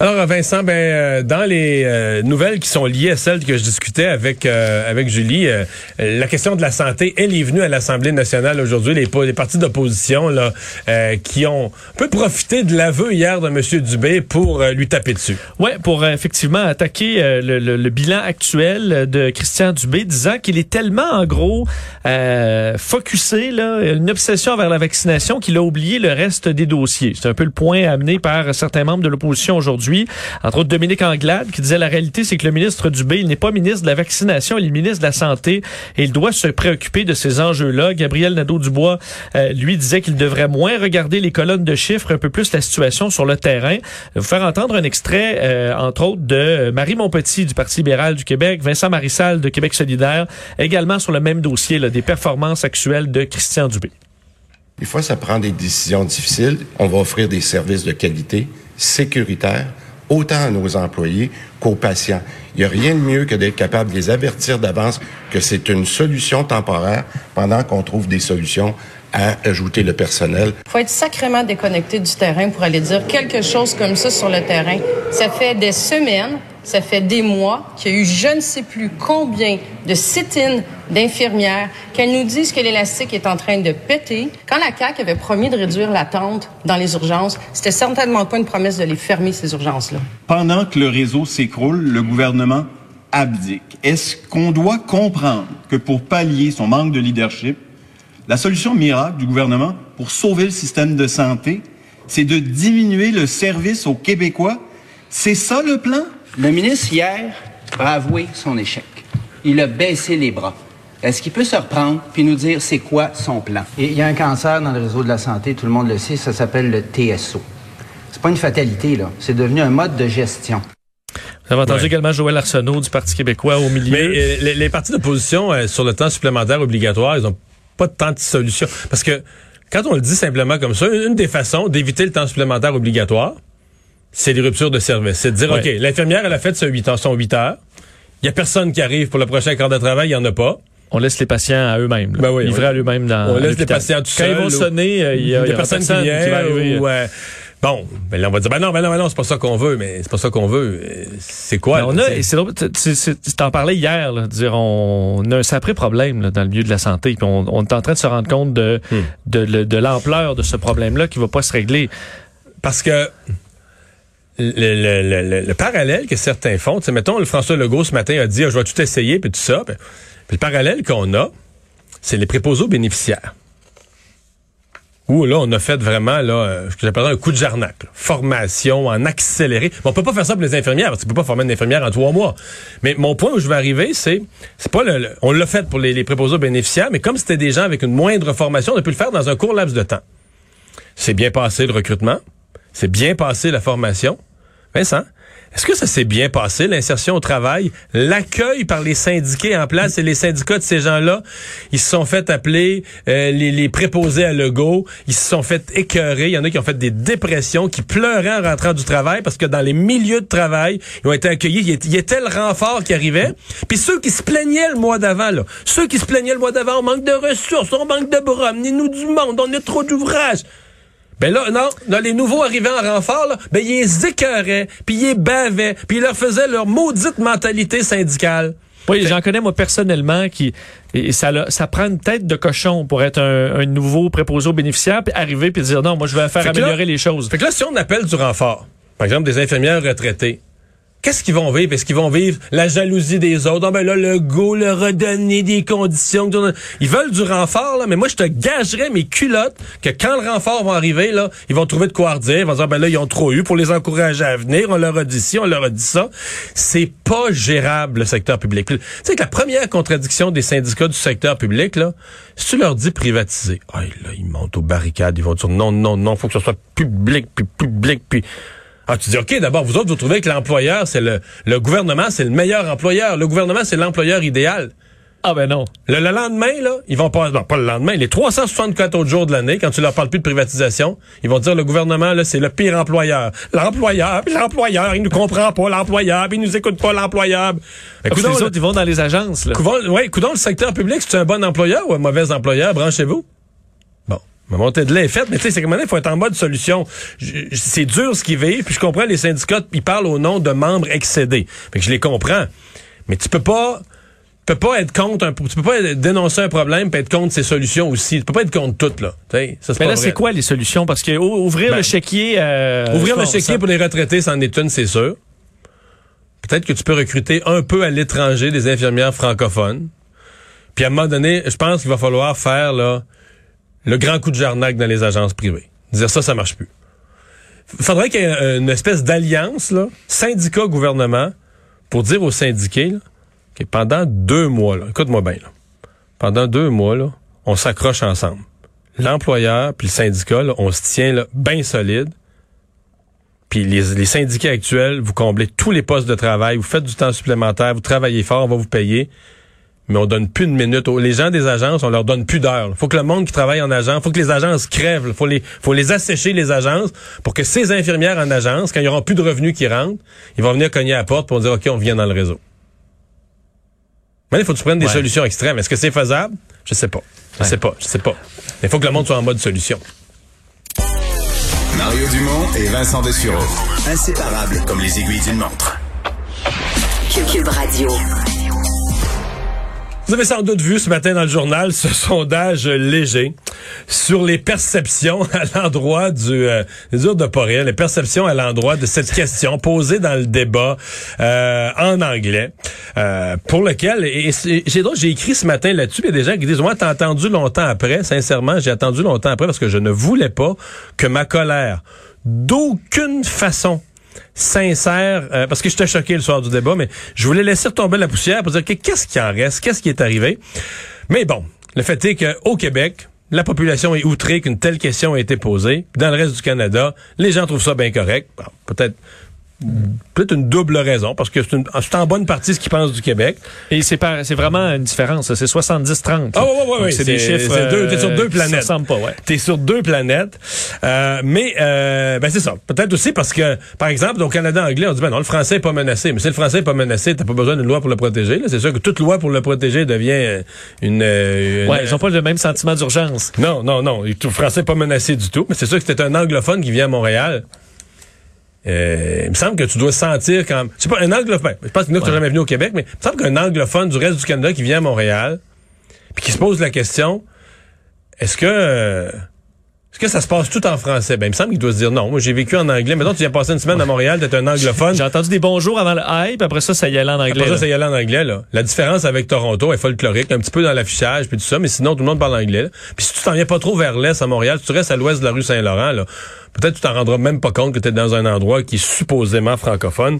Alors Vincent, ben euh, dans les euh, nouvelles qui sont liées à celles que je discutais avec euh, avec Julie, la question de la santé, elle est venue à l'Assemblée nationale aujourd'hui. Les, partis d'opposition là qui ont peu profité de l'aveu hier de M. Dubé pour lui taper dessus. Ouais, pour effectivement attaquer le, le, bilan actuel de Christian Dubé, disant qu'il est tellement en gros focusé là, une obsession vers la vaccination qu'il a oublié le reste des dossiers. C'est un peu le point amené par certains membres de l'opposition aujourd'hui entre autres Dominique Anglade, qui disait la réalité, c'est que le ministre Dubé, il n'est pas ministre de la vaccination, il est ministre de la Santé et il doit se préoccuper de ces enjeux-là. Gabriel Nadeau-Dubois, euh, lui, disait qu'il devrait moins regarder les colonnes de chiffres, un peu plus la situation sur le terrain. Je vais vous faire entendre un extrait, euh, entre autres, de Marie Montpetit du Parti libéral du Québec, Vincent Marissal de Québec solidaire, également sur le même dossier là, des performances actuelles de Christian Dubé. Des fois, ça prend des décisions difficiles. On va offrir des services de qualité sécuritaire autant à nos employés qu'aux patients. Il n'y a rien de mieux que d'être capable de les avertir d'avance que c'est une solution temporaire pendant qu'on trouve des solutions à ajouter le personnel. Il faut être sacrément déconnecté du terrain pour aller dire quelque chose comme ça sur le terrain. Ça fait des semaines ça fait des mois qu'il y a eu je ne sais plus combien de sit-ins d'infirmières qu'elles nous disent que l'élastique est en train de péter. Quand la CAQ avait promis de réduire l'attente dans les urgences, c'était certainement pas une promesse de les fermer, ces urgences-là. Pendant que le réseau s'écroule, le gouvernement abdique. Est-ce qu'on doit comprendre que pour pallier son manque de leadership, la solution miracle du gouvernement pour sauver le système de santé, c'est de diminuer le service aux Québécois? C'est ça le plan? Le ministre, hier, a avoué son échec. Il a baissé les bras. Est-ce qu'il peut se reprendre puis nous dire c'est quoi son plan? il y a un cancer dans le réseau de la santé, tout le monde le sait, ça s'appelle le TSO. C'est pas une fatalité, là. C'est devenu un mode de gestion. Vous avez entendu également Joël Arsenault du Parti québécois au milieu. Mais euh, les, partis d'opposition euh, sur le temps supplémentaire obligatoire, ils ont pas tant de solutions. Parce que quand on le dit simplement comme ça, une des façons d'éviter le temps supplémentaire obligatoire, c'est des ruptures de service. C'est de dire, OK, l'infirmière, elle a fait son 8 heures. Son 8 heures. Il y a personne qui arrive pour le prochain quart de travail, il n'y en a pas. On laisse les patients à eux-mêmes. Ben oui, livrés à eux-mêmes dans On laisse les patients tout seuls. Quand ils vont sonner, euh, il y a, personne, qui, va arriver. Euh, bon, ben là, on va dire, ben non, ben non, ben non, c'est pas ça qu'on veut, mais c'est pas ça qu'on veut. C'est quoi? Ben on a, c'est tu t'en parlais hier, là, dire, on, a un sacré problème là, dans le milieu de la santé, puis on, on, est en train de se rendre compte de, hmm. de, de l'ampleur de ce problème-là qui va pas se régler. Parce que le, parallèle que certains font, tu mettons, le François Legault ce matin a dit, ah, je vais tout essayer, puis tout ça. Puis, le parallèle qu'on a, c'est les préposés bénéficiaires. Où là, on a fait vraiment là, euh, ce que j'appelle un coup de jarnac. Formation en accéléré. On on peut pas faire ça pour les infirmières, parce qu'on peut pas former une infirmière en trois mois. Mais mon point où je vais arriver, c'est c'est pas le, on l'a fait pour les, les bénéficiaires, mais comme c'était des gens avec une moindre formation, on a pu le faire dans un court laps de temps. C'est bien passé le recrutement. C'est bien passé la formation. Vincent, est-ce que ça s'est bien passé, l'insertion au travail, l'accueil par les syndiqués en place et les syndicats de ces gens-là, ils se sont fait appeler euh, les, les, préposés à Legault, ils se sont fait écœurer, il y en a qui ont fait des dépressions, qui pleuraient en rentrant du travail parce que dans les milieux de travail, ils ont été accueillis, il y était le renfort qui arrivait, puis ceux qui se plaignaient le mois d'avant, là, ceux qui se plaignaient le mois d'avant, on manque de ressources, on manque de bras, amenez-nous du monde, on a trop d'ouvrages. Ben là, non, là, les nouveaux arrivants en renfort, là, ben ils les écœuraient, puis ils les bavaient, puis ils leur faisaient leur maudite mentalité syndicale. Oui, j'en connais moi personnellement qui et ça ça prend une tête de cochon pour être un, nouveau préposé aux bénéficiaires puis arriver puis dire non, moi je vais faire améliorer les choses. Fait que là si on appelle du renfort, par exemple des infirmières retraitées, Qu'est-ce qu'ils vont vivre? Est-ce qu'ils vont vivre la jalousie des autres? Ah ben là, le go leur redonner des conditions. Ils veulent du renfort, là, mais moi, je te gagerais mes culottes que quand le renfort va arriver, là, ils vont trouver de quoi redire. Ils vont dire, ben là, ils ont trop eu pour les encourager à venir. On leur a dit ci, on leur a dit ça. C'est pas gérable, le secteur public. Tu sais que la première contradiction des syndicats du secteur public, là, si tu leur dis privatiser, ah, là, ils montent aux barricades, ils vont dire non, non, non, faut que ce soit public, puis public, puis ah, tu dis, OK, d'abord, vous autres, vous trouvez que l'employeur, c'est le, le gouvernement, c'est le meilleur employeur. Le gouvernement, c'est l'employeur idéal. Ah ben non. Le, lendemain, là, ils vont pas, non, pas le lendemain, les 364 autres jours de l'année, quand tu leur parles plus de privatisation, ils vont dire le gouvernement, là, c'est le pire employeur. L'employeur, l'employeur, il nous comprend pas, l'employeur, il nous écoute pas, l'employeur. Écoute, les autres, ils vont dans les agences, là. Oui, ouais, le secteur public, c'est un bon employeur ou un mauvais employeur, branchez-vous. Ma montée de lait est faite, mais tu sais, c'est comme il faut être en mode solution. C'est dur ce qu'ils vivent, puis je comprends les syndicats, ils parlent au nom de membres excédés. Fait que je les comprends. Mais tu peux pas tu peux pas être contre un tu peux pas dénoncer un problème puis être contre ses solutions aussi. Tu peux pas être contre toutes là. Tu sais, ça, Mais là, c'est quoi les solutions? Parce que ou- ouvrir Ben, le chéquier... euh, Ouvrir le chéquier pour les retraités, c'en est une, c'est sûr. Peut-être que tu peux recruter un peu à l'étranger des infirmières francophones. Puis à un moment donné, je pense qu'il va falloir faire là, le grand coup de jarnac dans les agences privées. Dire ça, ça marche plus. Faudrait qu'il y ait une espèce d'alliance, syndicat-gouvernement, pour dire aux syndiqués que pendant deux mois, écoute-moi bien, pendant deux mois, on s'accroche ensemble. L'employeur puis le syndicat, on se tient bien solide. Puis les, les syndicats actuels, vous comblez tous les postes de travail, vous faites du temps supplémentaire, vous travaillez fort, on va vous payer. Mais on donne plus de minutes. aux- Les gens des agences, on leur donne plus d'heures. Il faut que le monde qui travaille en agence, faut que les agences crèvent. Il faut les, faut les assécher, les agences, pour que ces infirmières en agence, quand il y aura plus de revenus qui rentrent, ils vont venir cogner à la porte pour dire, OK, on vient dans le réseau. Mais il faut que tu prennes des Ouais. solutions extrêmes. Est-ce que c'est faisable? Je sais pas. Je sais pas. Je sais pas. Mais il faut que le monde soit en mode solution. Mario Dumont et Vincent Dessureau. Inséparables comme les aiguilles d'une montre. Cube Radio. Vous avez sans doute vu ce matin dans le journal ce sondage léger sur les perceptions à l'endroit du euh, de rire, les perceptions à l'endroit de cette question posée dans le débat euh, en anglais euh, pour lequel et, et j'ai écrit ce matin là-dessus il y a des gens qui disent moi t'as attendu longtemps après. Sincèrement j'ai attendu longtemps après parce que je ne voulais pas que ma colère d'aucune façon sincère, euh, parce que j'étais choqué le soir du débat, mais je voulais laisser retomber la poussière pour dire que qu'est-ce qui en reste, qu'est-ce qui est arrivé. Mais bon, le fait est qu'au Québec, la population est outrée qu'une telle question ait été posée. Dans le reste du Canada, les gens trouvent ça bien correct. Bon, peut-être peut-être une double raison, parce que c'est en bonne partie ce qu'ils pensent du Québec. Et c'est vraiment une différence. C'est 70-30. Ah ouais, ouais, ouais, Donc, ouais, C'est des chiffres... c'est deux- t'es sur deux euh, se planètes. ressemblent pas, ouais. T'es sur deux planètes. Euh, mais euh, ben c'est ça. Peut-être aussi parce que, par exemple, au Canada anglais, on dit ben non, le français est pas menacé. Mais si le français est pas menacé, t'as pas besoin d'une loi pour le protéger. C'est sûr que toute loi pour le protéger devient euh, une. euh, Ouais, une- ils ont pas le même sentiment d'urgence. non, non, non. Le français n'est pas menacé du tout. Mais c'est sûr que c'est un anglophone qui vient à Montréal. Euh, il me semble que tu dois sentir quand. Sais pas, un anglophone. ben, Je pense que nous, qui sommes jamais venu au Québec, mais il me semble qu'un anglophone du reste du Canada qui vient à Montréal, puis qui se pose la question est-ce que. Est-ce que ça se passe tout en français? Ben, il me semble qu'il doit se dire non. Moi, j'ai vécu en anglais. Maintenant, tu viens passer une semaine à Montréal, t'es un anglophone. J'ai entendu des bonjours avant le hype, après ça, ça y allait en anglais. Après ça, là. ça y allait en anglais, là. La différence avec Toronto est folklorique, un petit peu dans l'affichage, puis tout ça, mais sinon, tout le monde parle anglais. là. Puis si tu t'en viens pas trop vers l'est à Montréal, si tu restes à l'ouest de la rue Saint-Laurent, là, peut-être tu t'en rendras même pas compte que tu es dans un endroit qui est supposément francophone.